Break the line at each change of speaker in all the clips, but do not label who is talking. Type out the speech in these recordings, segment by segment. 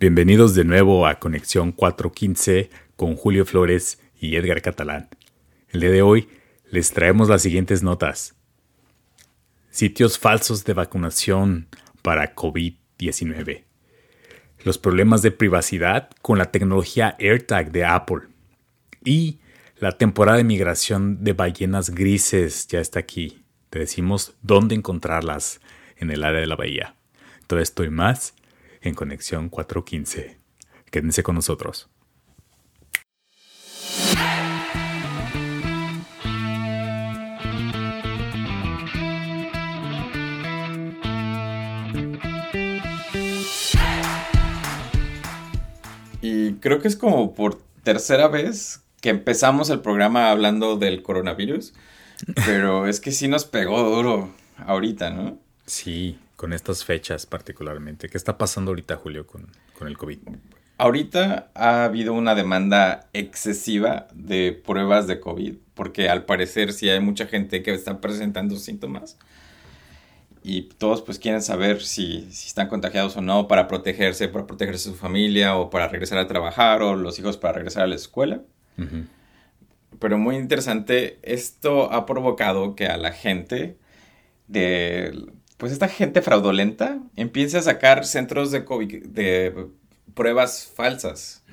Bienvenidos de nuevo a Conexión 415 con Julio Flores y Edgar Catalán. El día de hoy les traemos las siguientes notas. Sitios falsos de vacunación para COVID-19. Los problemas de privacidad con la tecnología AirTag de Apple. Y la temporada de migración de ballenas grises ya está aquí. Te decimos dónde encontrarlas en el área de la bahía. Todo esto y más en Conexión 415. Quédense con nosotros.
Y creo que es como por tercera vez que empezamos el programa hablando del coronavirus, pero es que sí nos pegó duro ahorita, ¿no?
Sí, con estas fechas particularmente. ¿Qué está pasando ahorita, Julio, con, el COVID?
Ahorita ha habido una demanda excesiva de pruebas de COVID, porque al parecer sí hay mucha gente que está presentando síntomas y todos pues quieren saber si, están contagiados o no para protegerse, para protegerse su familia o para regresar a trabajar o los hijos para regresar a la escuela. Pero muy interesante, esto ha provocado que a la gente de, pues esta gente fraudulenta empiece a sacar centros de, COVID, de pruebas falsas.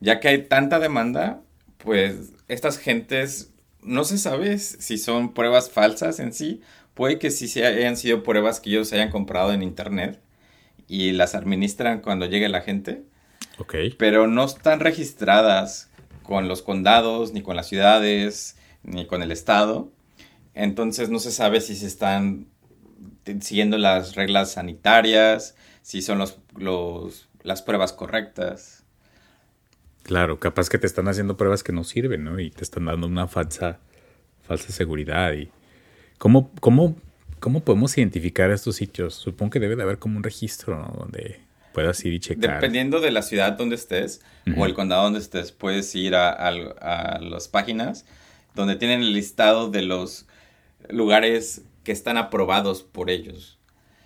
Ya que hay tanta demanda, pues estas gentes no se sabe si son pruebas falsas en sí Puede que sí hayan sido pruebas que ellos hayan comprado en internet y las administran cuando llegue la gente.
Ok.
Pero no están registradas con los condados, ni con las ciudades, ni con el estado. Entonces no se sabe si se están siguiendo las reglas sanitarias, si son los, los, las pruebas correctas.
Claro, capaz que te están haciendo pruebas que no sirven, ¿no? Y te están dando una falsa, falsa seguridad y ¿Cómo, cómo, cómo podemos identificar estos sitios? Supongo que debe de haber como un registro, ¿no? Donde puedas ir y checar.
Dependiendo de la ciudad donde estés o el condado donde estés, puedes ir a, a, las páginas donde tienen el listado de los lugares que están aprobados por ellos.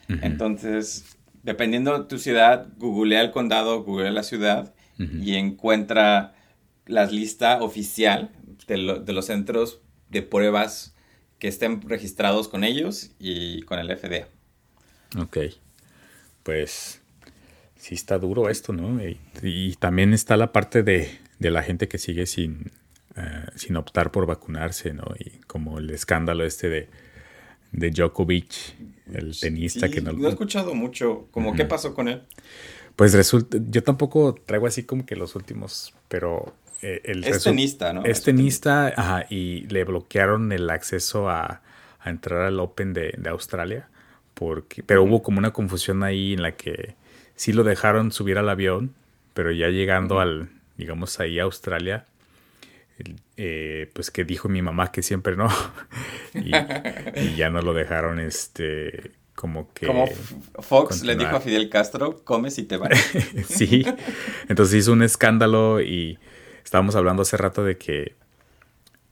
Entonces, dependiendo de tu ciudad, googlea el condado, googlea la ciudad y encuentra la lista oficial de, de los centros de pruebas que estén registrados con ellos y con el FDA.
Ok, pues sí está duro esto, ¿no? Y, también está la parte de, la gente que sigue sin, eh, sin optar por vacunarse, ¿no? Y como el escándalo este de, de Djokovic, el tenista que
no... No he escuchado mucho, como qué pasó con él.
Pues resulta, yo tampoco traigo así como que los últimos, pero
eh, es tenista, ¿no?
Es tenista, ajá, y le bloquearon el acceso a, entrar al Open de, Australia, porque, pero hubo como una confusión ahí en la que sí lo dejaron subir al avión, pero ya llegando al, digamos, ahí a Australia, eh, pues que dijo mi mamá que siempre no, y, ya no lo dejaron, este, como que...
Como Fox le dijo a Fidel Castro, comes y te vas.
sí, entonces hizo un escándalo y estábamos hablando hace rato de que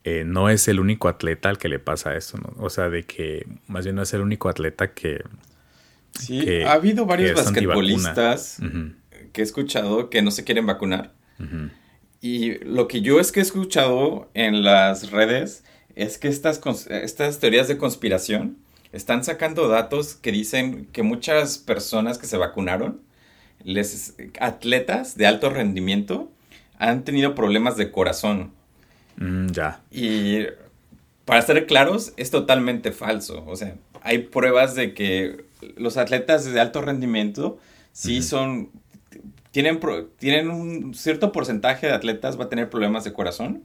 eh, no es el único atleta al que le pasa eso, ¿no? O sea, de que más bien no es el único atleta que...
Sí, ha habido varios basquetbolistas que he escuchado que no se quieren vacunar. Y lo que yo es que he escuchado en las redes es que estas, estas teorías de conspiración están sacando datos que dicen que muchas personas que se vacunaron, les, atletas de alto rendimiento, han tenido problemas de corazón.
Mm, ya.
Y para ser claros, es totalmente falso. O sea, hay pruebas de que los atletas de alto rendimiento sí son. Tienen, tienen un cierto porcentaje de atletas va a tener problemas de corazón.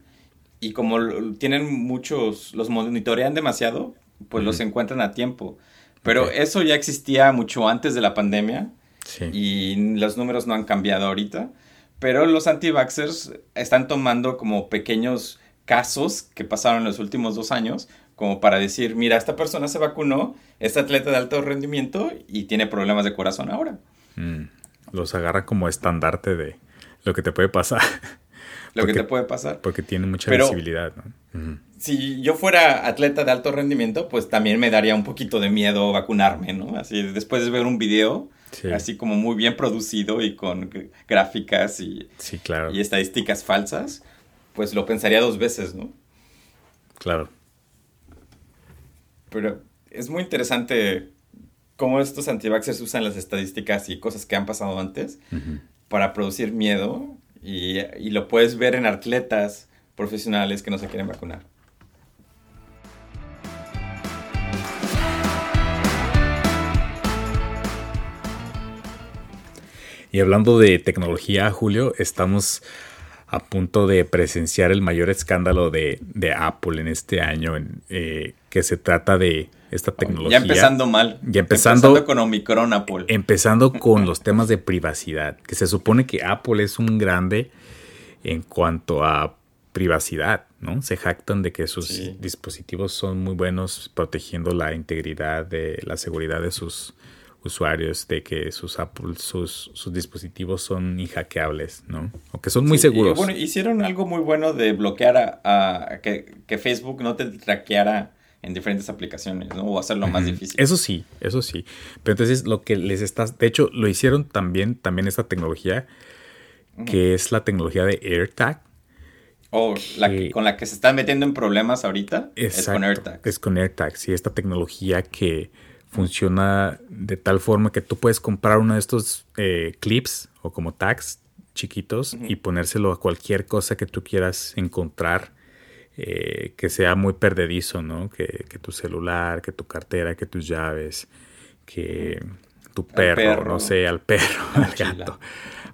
Y como tienen muchos, los monitorean demasiado, pues los encuentran a tiempo. Pero eso ya existía mucho antes de la pandemia. Sí. Y los números no han cambiado ahorita. Pero los anti-vaxxers están tomando como pequeños casos que pasaron en los últimos dos años, como para decir, mira, esta persona se vacunó, es atleta de alto rendimiento y tiene problemas de corazón ahora.
Mm, los agarra como estandarte de lo que te puede pasar.
lo que te puede pasar.
Porque tiene mucha visibilidad, ¿no?
Si yo fuera atleta de alto rendimiento, pues también me daría un poquito de miedo vacunarme, ¿no? Así, después de ver un video, así como muy bien producido y con gráficas y,
sí, claro.
y estadísticas falsas, pues lo pensaría dos veces, ¿no?
Claro.
Pero es muy interesante cómo estos antivaxxers usan las estadísticas y cosas que han pasado antes para producir miedo y, lo puedes ver en atletas profesionales que no se quieren vacunar.
Y hablando de tecnología, Julio, estamos a punto de presenciar el mayor escándalo de, Apple en este año, eh, que se trata de esta tecnología.
Ya empezando mal.
Ya empezando, empezando
con Omicron Apple.
Empezando con los temas de privacidad, que se supone que Apple es un grande en cuanto a privacidad, ¿no? Se jactan de que sus dispositivos son muy buenos protegiendo la integridad de la seguridad de sus usuarios de que sus Apple, sus, sus dispositivos son inhackeables, ¿no? O que son muy seguros.
bueno, hicieron algo muy bueno de bloquear a, que, que, Facebook no te traqueara en diferentes aplicaciones, ¿no? O hacerlo más difícil.
Eso sí, eso sí. Pero entonces lo que les estás, de hecho, lo hicieron también, también esta tecnología, que es la tecnología de AirTag.
O la con la que se están metiendo en problemas ahorita es con AirTag.
Es con AirTag, sí, esta tecnología que funciona de tal forma que tú puedes comprar uno de estos eh, clips o como tags chiquitos y ponérselo a cualquier cosa que tú quieras encontrar eh, que sea muy perdedizo, ¿no? Que, tu celular, que tu cartera, que tus llaves, que tu perro, no sé, al perro, al gato.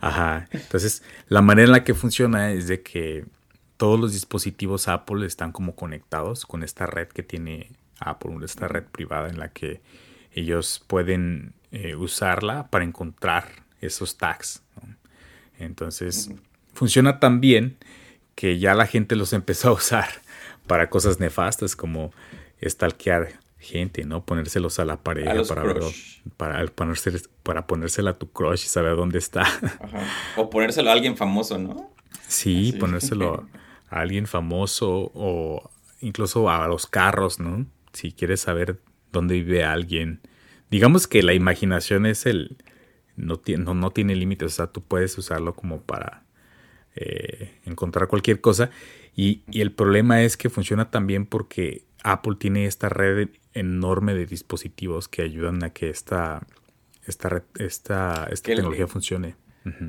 Ajá. Entonces, la manera en la que funciona es de que todos los dispositivos Apple están como conectados con esta red que tiene Apple, esta red privada en la que ellos pueden eh, usarla para encontrar esos tags. Entonces, funciona tan bien que ya la gente los empezó a usar para cosas nefastas como stalkear gente, ¿no? Ponérselos a la pareja para, para, para ponérsela a tu crush y saber dónde está.
O ponérselo a alguien famoso, ¿no?
Sí, ponérselo a alguien famoso o incluso a los carros, ¿no? Si quieres saber dónde vive alguien. Digamos que la imaginación es el... No, no, no tiene límites, o sea, tú puedes usarlo como para eh, encontrar cualquier cosa. Y, el problema es que funciona también porque Apple tiene esta red enorme de dispositivos que ayudan a que esta, esta, esta, esta tecnología funcione.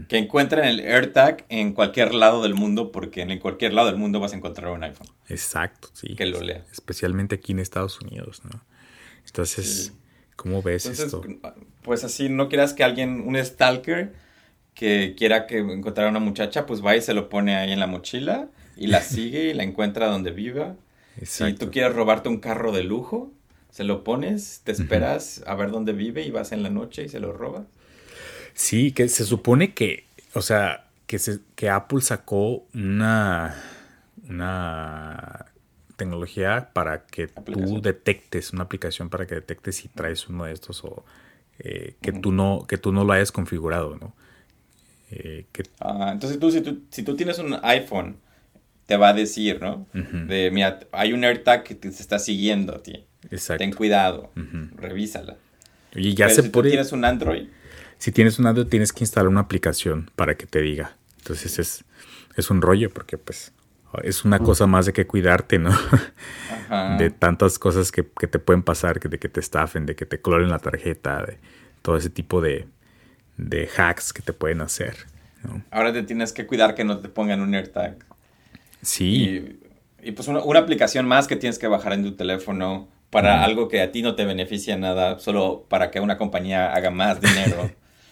Que encuentren el AirTag en cualquier lado del mundo, porque en cualquier lado del mundo vas a encontrar un iPhone.
Exacto, sí.
Que lo lea.
Especialmente aquí en Estados Unidos, ¿no? Entonces, ¿cómo ves esto?
Pues así, no quieras que alguien, un stalker, que quiera que encontrar a una muchacha, pues va y se lo pone ahí en la mochila y la sigue y la encuentra donde viva. Si tú quieres robarte un carro de lujo, se lo pones, te esperas a ver dónde vive y vas en la noche y se lo robas.
Sí, que se supone que, o sea, que, se, que Apple sacó una, una tecnología para que tú detectes, una aplicación para que detectes si traes uno de estos o eh, que, tú no, que tú no lo hayas configurado, ¿no?
Eh, ah, entonces tú si, tú, si tú tienes un iPhone, te va a decir, ¿no? De, mira, hay un AirTag que te está siguiendo a ti. Exacto. Ten cuidado, revísala.
Y ya se
si tú tienes un Android.
Si tienes un Android, tienes que instalar una aplicación para que te diga. Entonces es, es un rollo porque pues es una cosa más de que cuidarte, ¿no? De tantas cosas que, te pueden pasar, de que te estafen, de que te cloren la tarjeta, de todo ese tipo de, hacks que te pueden hacer.
Ahora te tienes que cuidar que no te pongan un AirTag.
Sí.
Y, pues una, aplicación más que tienes que bajar en tu teléfono para algo que a ti no te beneficia nada, solo para que una compañía haga más dinero.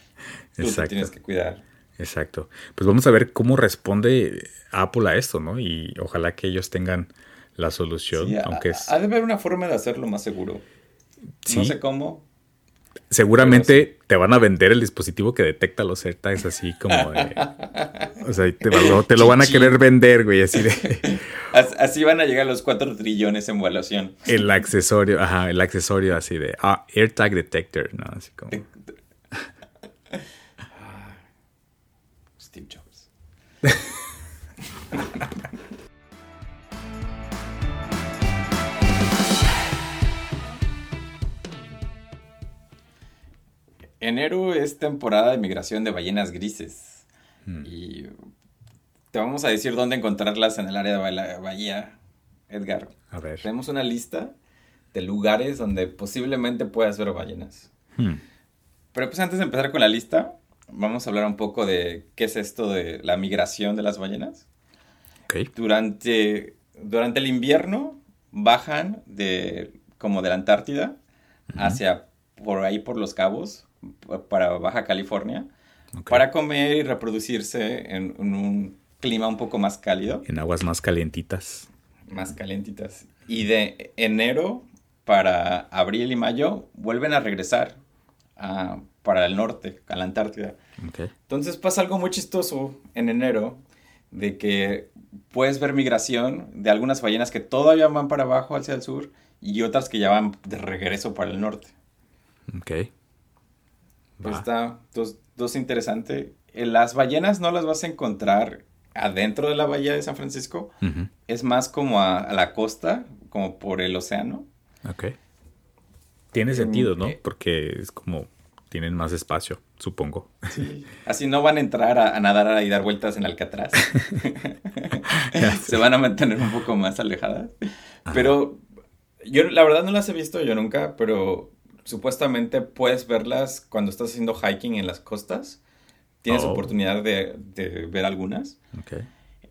Tú te tienes que cuidar.
Exacto. Pues vamos a ver cómo responde Apple a esto, ¿no? Y ojalá que ellos tengan la solución, aunque
ha, ha de haber una forma de hacerlo más seguro. No sé cómo.
Seguramente te van a vender el dispositivo que detecta los AirTags así como de... o sea, te, lo, van a querer vender, güey, así de...
así van a llegar los 4 trillones en evaluación.
El accesorio, ajá, el accesorio así de... Ah, AirTag Detector, ¿no? Así como...
enero es temporada de migración de ballenas grises.
Mm.
Y te vamos a decir dónde encontrarlas en el área de la bahía, Edgar.
A ver.
Tenemos una lista de lugares donde posiblemente puedas ver ballenas.
Hmm.
Pero pues antes de empezar con la lista, vamos a hablar un poco de qué es esto de la migración de las ballenas.
Ok.
Durante, durante el invierno bajan de como de la Antártida hacia por ahí por los cabos para Baja California
ok.
para comer y reproducirse en, en un clima un poco más cálido,
En aguas más calientitas.
más calientitas. Y de enero para abril y mayo vuelven a regresar a- para el norte, a la Antártida.
Ok.
Entonces pasa algo muy chistoso en enero de que puedes ver migración de algunas ballenas que todavía van para abajo hacia el sur y otras que ya van de regreso para el norte.
Ok.
Pues
Va.
está dos, dos interesante. Eh, Las ballenas no las vas a encontrar adentro de la bahía de San Francisco. Es más como a, a la costa, como por el océano.
Ok. Tiene sentido, ¿no?
eh.
Porque es como tienen más espacio, supongo.
Así no van a entrar a, a nadar y dar vueltas en Alcatraz. Se van a mantener un poco más alejadas. Pero yo la verdad no las he visto yo nunca, pero supuestamente puedes verlas cuando estás haciendo hiking en las costas. Tienes
Oh.
oportunidad de, de ver algunas.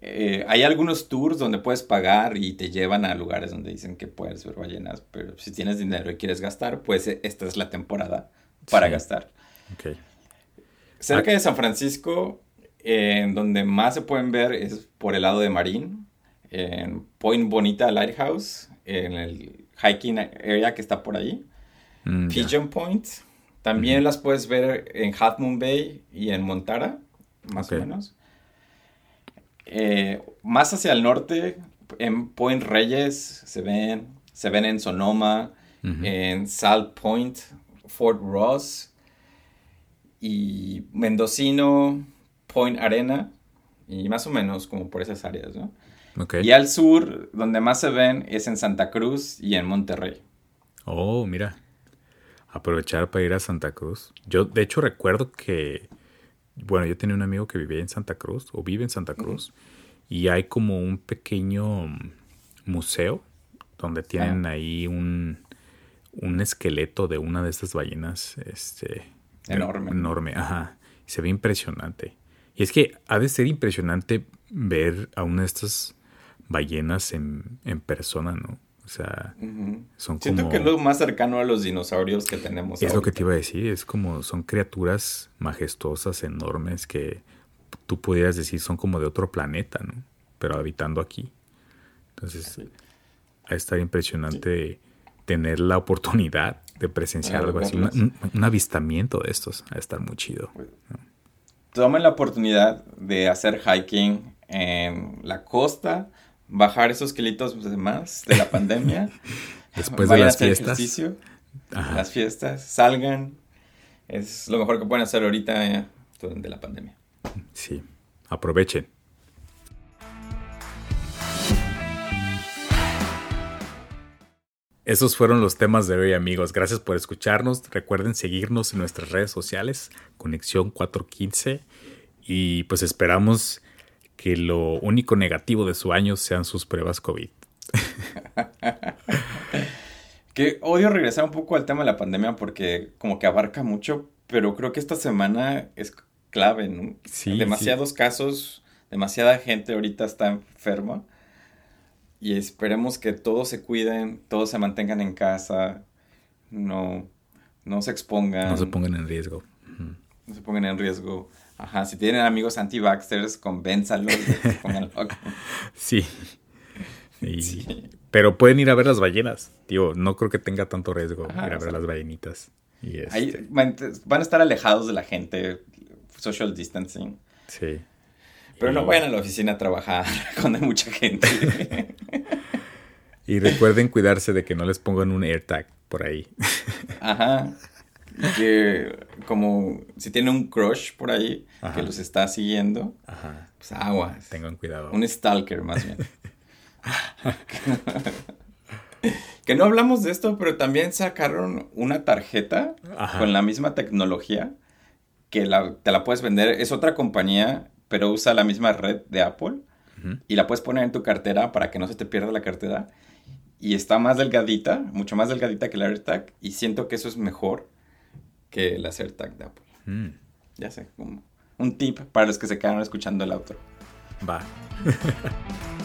Eh, hay algunos tours donde puedes pagar y te llevan a lugares donde dicen que puedes ver ballenas, pero si tienes dinero y quieres gastar, pues eh, esta es la temporada para
Sí.
gastar. Cerca de San Francisco, en donde más se pueden ver es por el lado de Marín, en Point Bonita Lighthouse, en el hiking area que está por ahí.
Mm.
Pigeon Point. También las puedes ver en Half Moon Bay y en Montara, más o menos. Eh, más hacia el norte, en Point Reyes se ven, se ven en Sonoma, en Salt Point, Fort Ross y Mendocino, Point Arena y más o menos como por esas áreas, ¿no?
Ok.
Y al sur, donde más se ven es en Santa Cruz y en Monterrey.
Oh, mira. Aprovechar para ir a Santa Cruz. Yo, de hecho, recuerdo que, bueno, yo tenía un amigo que vivía en Santa Cruz, o vive en Santa Cruz, y hay como un pequeño mm, museo donde tienen ahí un, un esqueleto de una de estas ballenas, este...
Enorme.
Enorme, ajá. Se ve impresionante. Y es que ha de ser impresionante ver a una de estas ballenas en, en persona, ¿no? O sea,
Ujú.
son
Siento
como...
que es lo más cercano a los dinosaurios que tenemos.
Es lo que te iba a decir, es como son criaturas majestuosas, enormes, que tú pudieras decir son como de otro planeta, ¿no? Pero habitando aquí. Entonces, ha de estar impresionante tener la oportunidad de presenciar algo así, una- un, un avistamiento de estos, ha de estar muy chido.
Tomen la oportunidad de hacer hiking en la costa, bajar esos kilitos de más de la pandemia.
Después de
a
las
hacer
fiestas.
ejercicio,
Ajá.
las fiestas, salgan. Es lo mejor que pueden hacer ahorita eh, durante la pandemia.
Sí, aprovechen. Esos fueron los temas de hoy amigos. Gracias por escucharnos. Recuerden seguirnos en nuestras redes sociales, Conexión 415. Y pues esperamos que lo único negativo de su año sean sus pruebas COVID.
Que odio regresar un poco al tema de la pandemia porque como que abarca mucho, pero creo que esta semana es clave, ¿no?
Sí,
Demasiados casos, demasiada gente ahorita está enferma y esperemos que todos se cuiden, todos se mantengan en casa, no, no se expongan,
No se pongan en riesgo.
No se pongan en riesgo. Ajá, si tienen amigos anti-vaxxers, convénzalos de que se pongan.
Sí. Y-
Sí.
Pero pueden ir a ver las ballenas. Tío, no creo que tenga tanto riesgo
Ajá,
ir a ver
sea,
las ballenitas. Y
Ahí
este,
van van a estar alejados de la gente, social distancing.
sí.
Pero no vayan a la oficina a trabajar cuando hay mucha gente.
Y recuerden cuidarse de que no les pongan un AirTag por ahí.
Ajá. Que como si tienen un crush por ahí
Ajá.
que los está siguiendo,
Ajá.
pues aguas.
Tengan cuidado.
Un stalker más bien. que no hablamos de esto, pero también sacaron una tarjeta con la misma tecnología que te la puedes vender. Es otra compañía, pero usa la misma red de Apple. Y la puedes poner en tu cartera para que no se te pierda la cartera. Y está más delgadita, mucho más delgadita que la AirTag. Y siento que eso es mejor que la de Apple. Mm. Ya sé, como un tip para los que se quedan escuchando el auto.
Va.